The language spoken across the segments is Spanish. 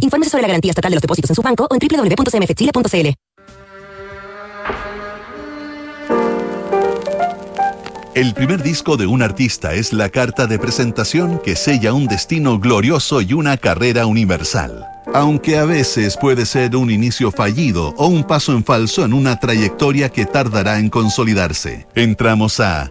Infórmese sobre la garantía estatal de los depósitos en su banco en www.cmfchile.cl. El primer disco de un artista es la carta de presentación que sella un destino glorioso y una carrera universal. Aunque a veces puede ser un inicio fallido o un paso en falso en una trayectoria que tardará en consolidarse. Entramos a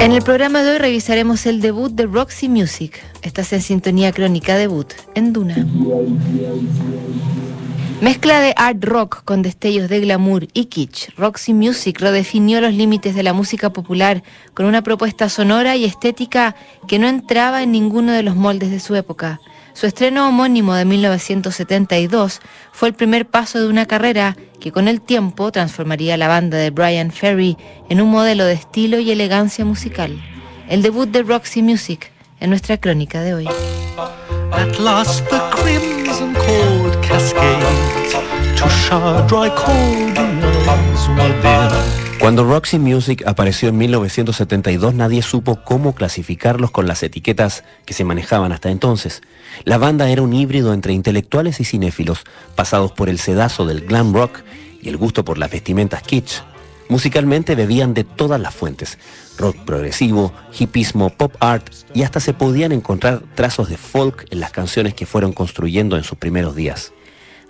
En el programa de hoy revisaremos el debut de Roxy Music. Estás en sintonía crónica debut en Duna. Mezcla de art rock con destellos de glamour y kitsch, Roxy Music redefinió los límites de la música popular con una propuesta sonora y estética que no entraba en ninguno de los moldes de su época. Su estreno homónimo de 1972 fue el primer paso de una carrera que con el tiempo transformaría la banda de Brian Ferry en un modelo de estilo y elegancia musical. El debut de Roxy Music en nuestra crónica de hoy. Cuando Roxy Music apareció en 1972 nadie supo cómo clasificarlos con las etiquetas que se manejaban hasta entonces. La banda era un híbrido entre intelectuales y cinéfilos, pasados por el sedazo del glam rock y el gusto por las vestimentas kitsch. Musicalmente bebían de todas las fuentes, rock progresivo, hipismo, pop art y hasta se podían encontrar trazos de folk en las canciones que fueron construyendo en sus primeros días.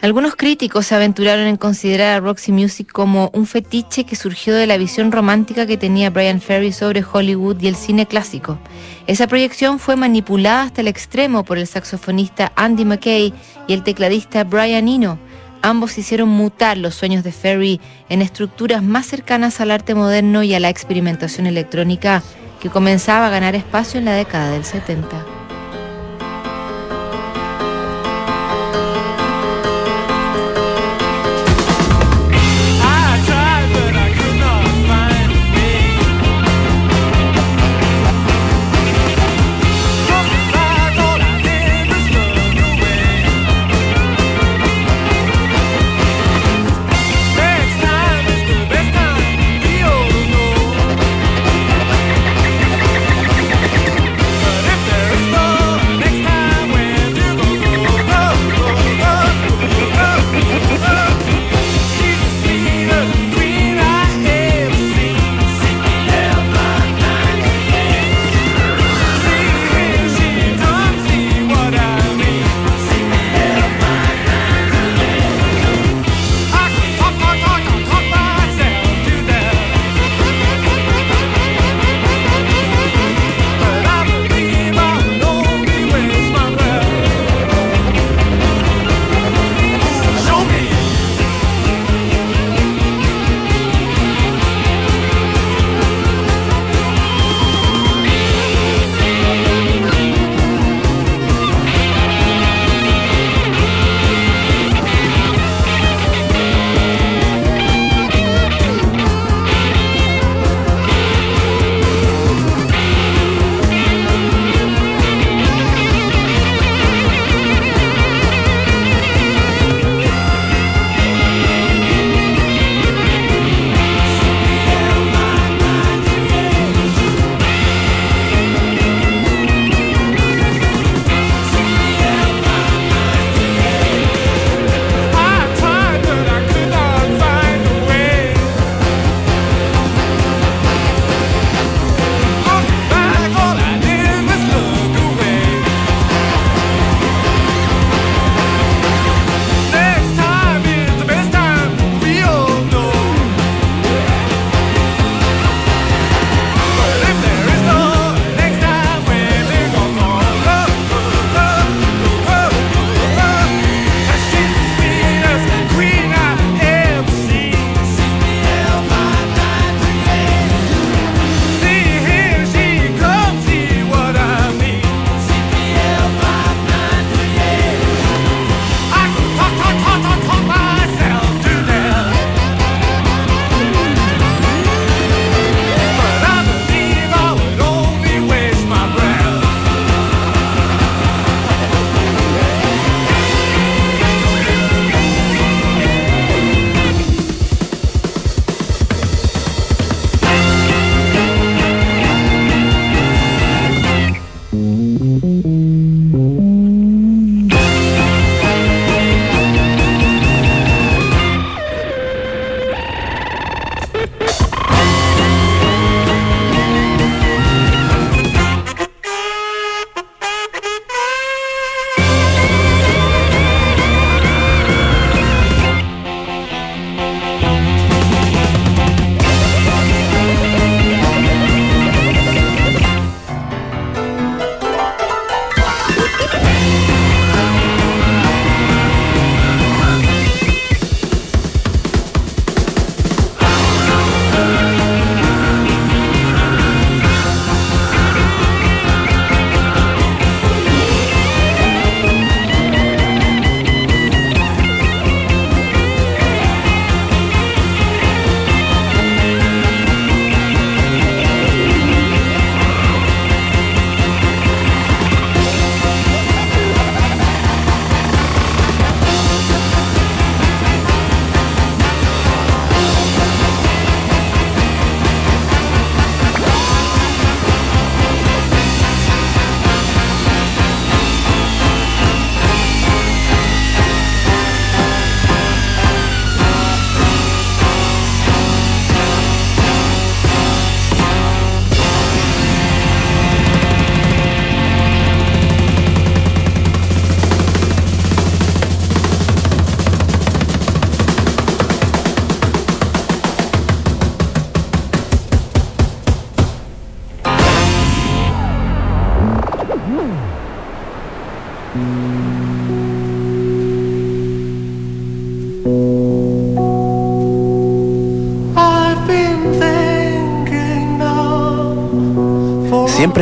Algunos críticos se aventuraron en considerar a Roxy Music como un fetiche que surgió de la visión romántica que tenía Brian Ferry sobre Hollywood y el cine clásico. Esa proyección fue manipulada hasta el extremo por el saxofonista Andy McKay y el tecladista Brian Eno. Ambos hicieron mutar los sueños de Ferry en estructuras más cercanas al arte moderno y a la experimentación electrónica que comenzaba a ganar espacio en la década del 70.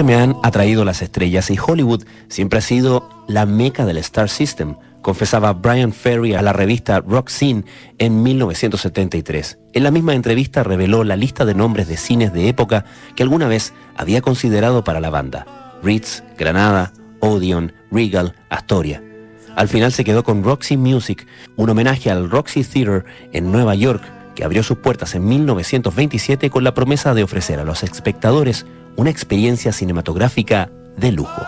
Me han atraído las estrellas y Hollywood siempre ha sido la meca del Star System, confesaba Brian Ferry a la revista Rock Scene en 1973. En la misma entrevista reveló la lista de nombres de cines de época que alguna vez había considerado para la banda. Ritz, Granada, Odeon, Regal, Astoria. Al final se quedó con Roxy Music, un homenaje al Roxy Theater en Nueva York, que abrió sus puertas en 1927 con la promesa de ofrecer a los espectadores una experiencia cinematográfica de lujo.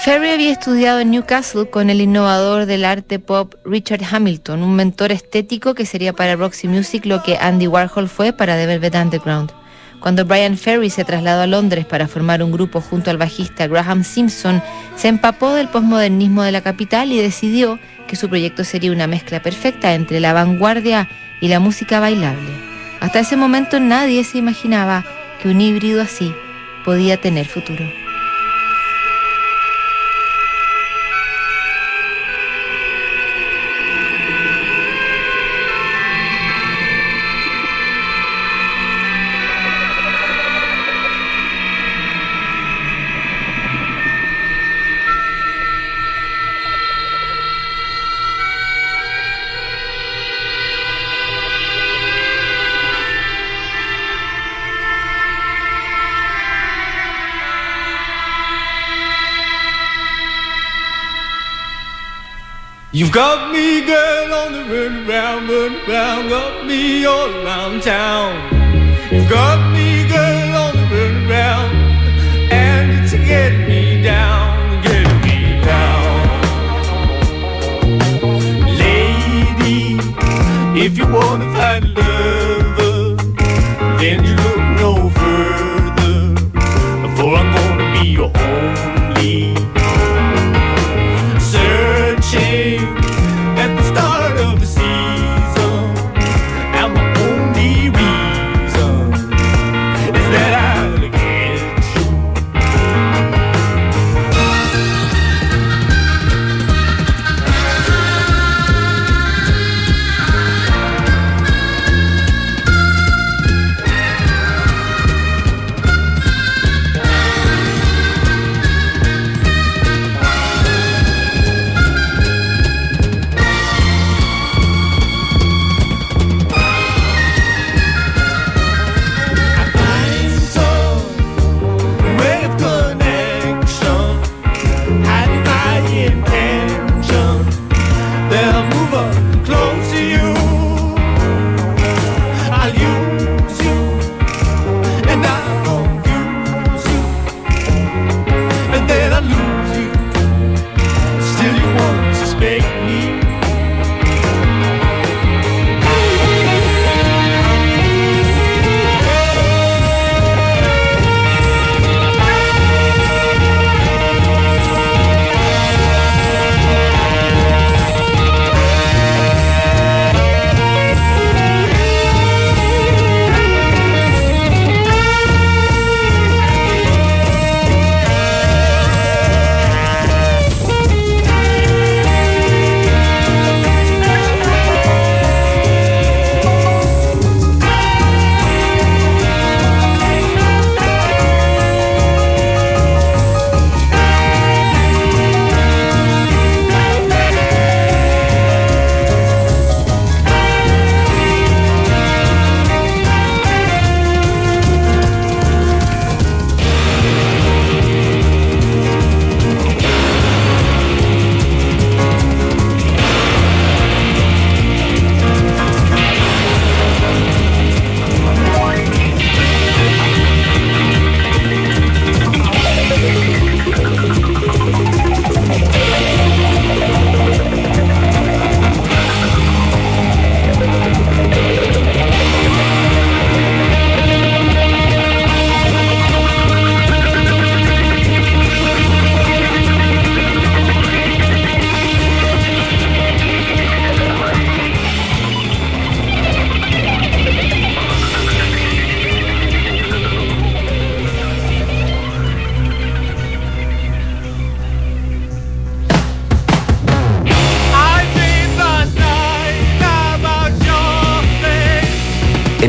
Ferry había estudiado en Newcastle con el innovador del arte pop Richard Hamilton, un mentor estético que sería para Roxy Music lo que Andy Warhol fue para The Velvet Underground. Cuando Brian Ferry se trasladó a Londres para formar un grupo junto al bajista Graham Simpson, se empapó del posmodernismo de la capital y decidió que su proyecto sería una mezcla perfecta entre la vanguardia y la música bailable. Hasta ese momento nadie se imaginaba que un híbrido así podía tener futuro. You've got me, girl, on the run round, run round, got me all around town. You've got me, girl, on the run round, and it's getting me down, getting me down. Lady, if you wanna find love, then you look no further, for I'm gonna be your only.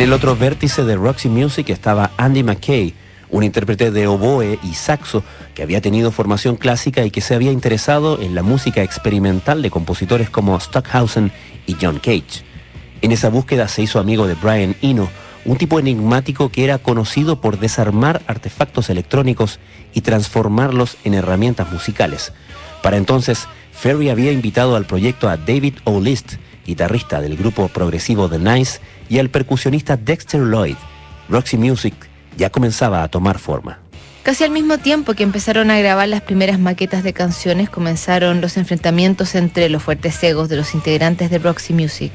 El otro vértice de Roxy Music estaba Andy McKay, un intérprete de oboe y saxo que había tenido formación clásica y que se había interesado en la música experimental de compositores como Stockhausen y John Cage. En esa búsqueda se hizo amigo de Brian Eno, un tipo enigmático que era conocido por desarmar artefactos electrónicos y transformarlos en herramientas musicales. Para entonces, Ferry había invitado al proyecto a David O'List, guitarrista del grupo progresivo The Nice, y al percusionista Dexter Lloyd. Roxy Music ya comenzaba a tomar forma. Casi al mismo tiempo que empezaron a grabar las primeras maquetas de canciones, comenzaron los enfrentamientos entre los fuertes egos de los integrantes de Roxy Music.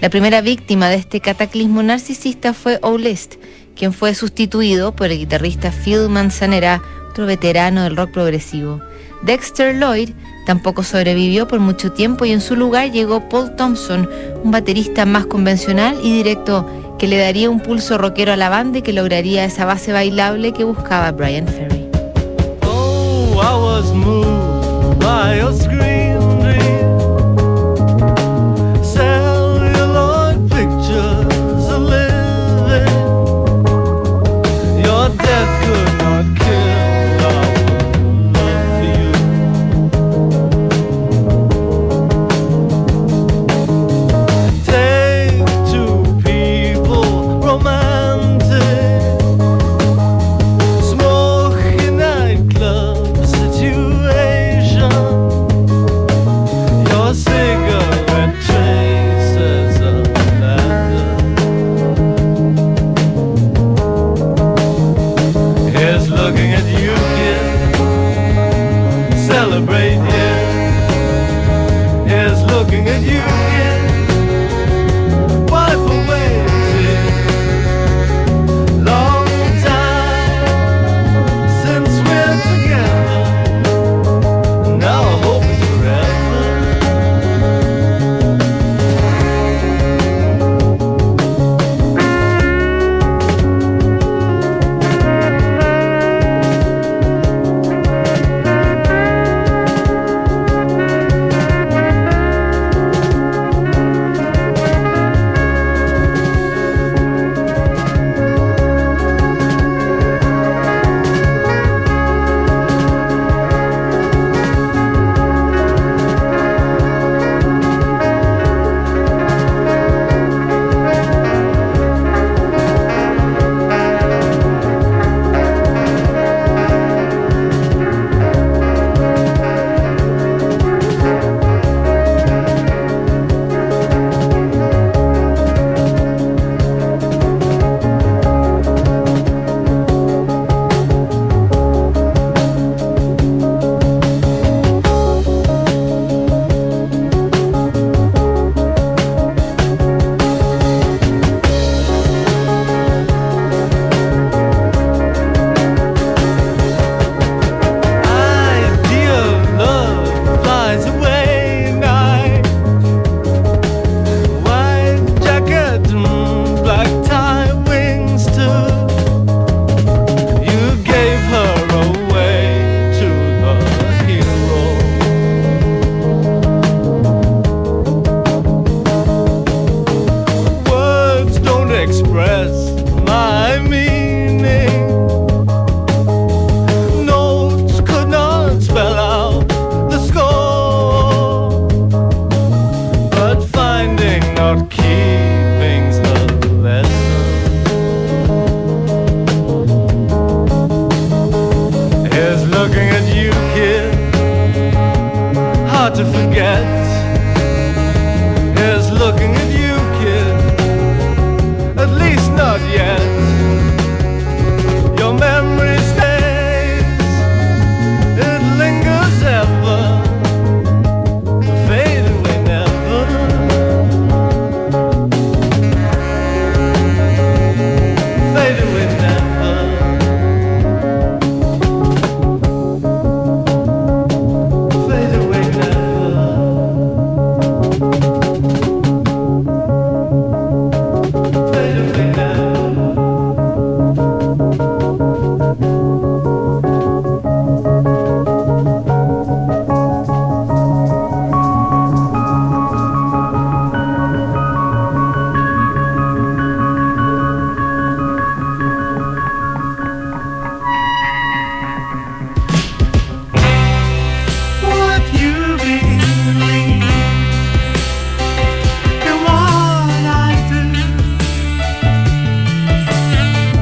La primera víctima de este cataclismo narcisista fue O'List, quien fue sustituido por el guitarrista Phil Manzanera, otro veterano del rock progresivo. Dexter Lloyd tampoco sobrevivió por mucho tiempo y en su lugar llegó Paul Thompson, un baterista más convencional y directo que le daría un pulso rockero a la banda y que lograría esa base bailable que buscaba Brian Ferry. Oh,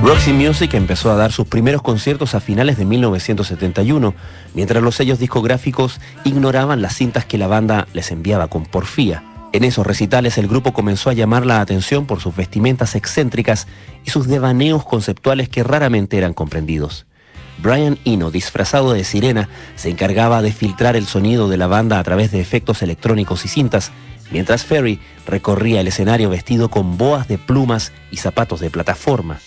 Roxy Music empezó a dar sus primeros conciertos a finales de 1971, mientras los sellos discográficos ignoraban las cintas que la banda les enviaba con porfía. En esos recitales el grupo comenzó a llamar la atención por sus vestimentas excéntricas y sus devaneos conceptuales que raramente eran comprendidos. Brian Eno, disfrazado de sirena, se encargaba de filtrar el sonido de la banda a través de efectos electrónicos y cintas, mientras Ferry recorría el escenario vestido con boas de plumas y zapatos de plataforma.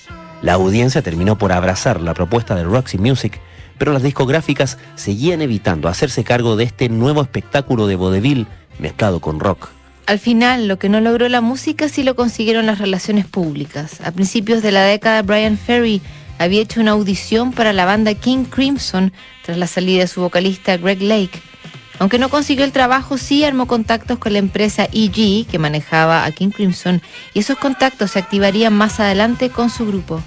La audiencia terminó por abrazar la propuesta de Roxy Music, pero las discográficas seguían evitando hacerse cargo de este nuevo espectáculo de vodevil mezclado con rock. Al final, lo que no logró la música sí lo consiguieron las relaciones públicas. A principios de la década, Brian Ferry había hecho una audición para la banda King Crimson tras la salida de su vocalista Greg Lake. Aunque no consiguió el trabajo, sí armó contactos con la empresa EG que manejaba a King Crimson y esos contactos se activarían más adelante con su grupo.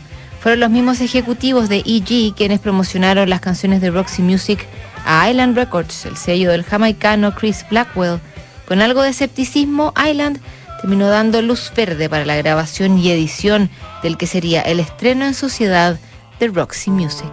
Fueron los mismos ejecutivos de EG quienes promocionaron las canciones de Roxy Music a Island Records, el sello del jamaicano Chris Blackwell. Con algo de escepticismo, Island terminó dando luz verde para la grabación y edición del que sería el estreno en sociedad de Roxy Music.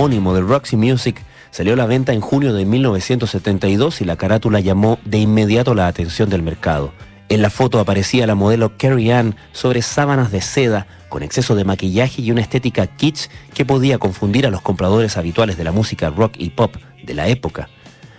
Homónimo de Roxy Music salió a la venta en junio de 1972 y la carátula llamó de inmediato la atención del mercado. En la foto aparecía la modelo Carrie Ann sobre sábanas de seda con exceso de maquillaje y una estética kitsch que podía confundir a los compradores habituales de la música rock y pop de la época.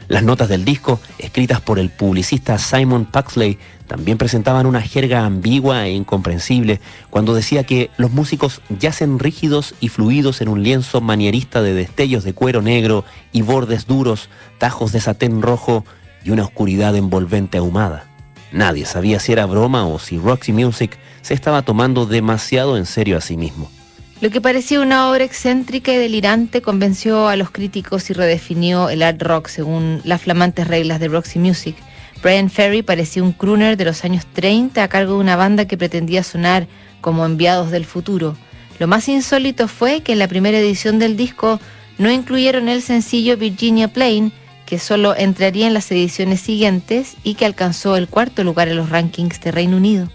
Las notas del disco, escritas por el publicista Simon Paxley, también presentaban una jerga ambigua e incomprensible cuando decía que los músicos yacen rígidos y fluidos en un lienzo manierista de destellos de cuero negro y bordes duros, tajos de satén rojo y una oscuridad envolvente ahumada. Nadie sabía si era broma o si Roxy Music se estaba tomando demasiado en serio a sí mismo. Lo que parecía una obra excéntrica y delirante convenció a los críticos y redefinió el art rock según las flamantes reglas de Roxy Music. Brian Ferry parecía un crooner de los años 30 a cargo de una banda que pretendía sonar como enviados del futuro. Lo más insólito fue que en la primera edición del disco no incluyeron el sencillo Virginia Plain, que solo entraría en las ediciones siguientes y que alcanzó el cuarto lugar en los rankings de Reino Unido.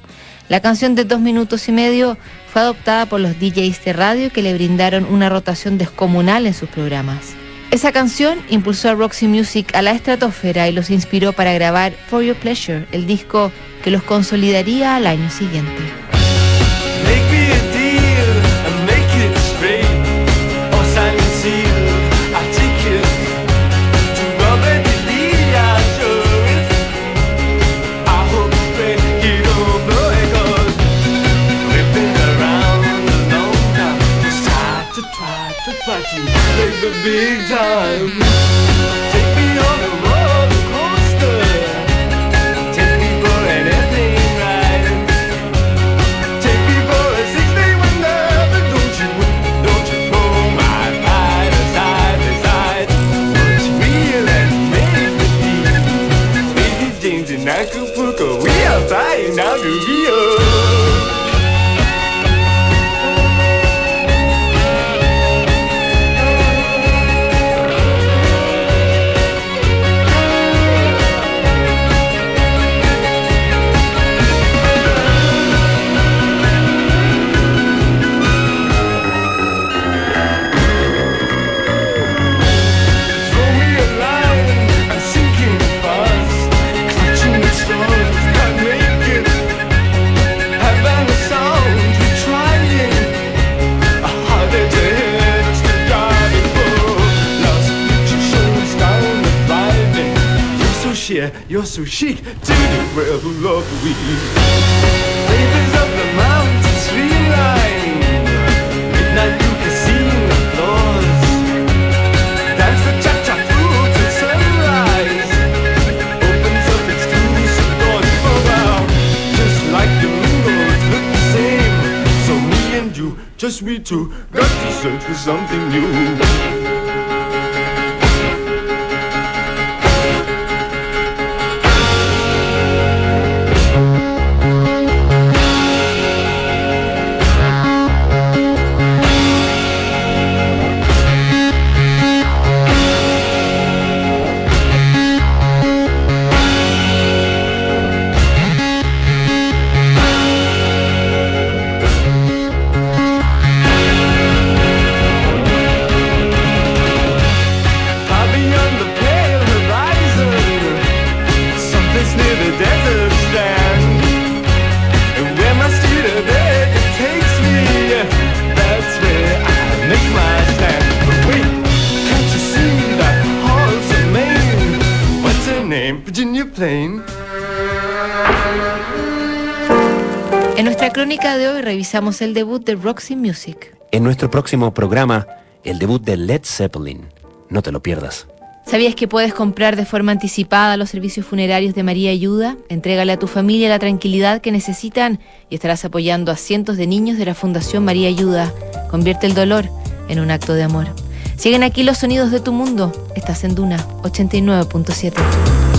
La canción de dos minutos y medio fue adoptada por los DJs de radio que le brindaron una rotación descomunal en sus programas. Esa canción impulsó a Roxy Music a la estratosfera y los inspiró para grabar For Your Pleasure, el disco que los consolidaría al año siguiente. The big time. So chic, to the world of we. Flavors of the mountain streamline, midnight blue casino floors. Dance the cha-cha through till sunrise. Opens up exclusive doors for wow. Just like the windows look the same. So me and you, just we two Got to search for something new crónica de hoy revisamos el debut de Roxy Music. En nuestro próximo programa, el debut de Led Zeppelin. No te lo pierdas. ¿Sabías que puedes comprar de forma anticipada los servicios funerarios de María Ayuda? Entrégale a tu familia la tranquilidad que necesitan y estarás apoyando a cientos de niños de la Fundación María Ayuda. Convierte el dolor en un acto de amor. Siguen aquí los sonidos de tu mundo. Estás en Duna 89.7.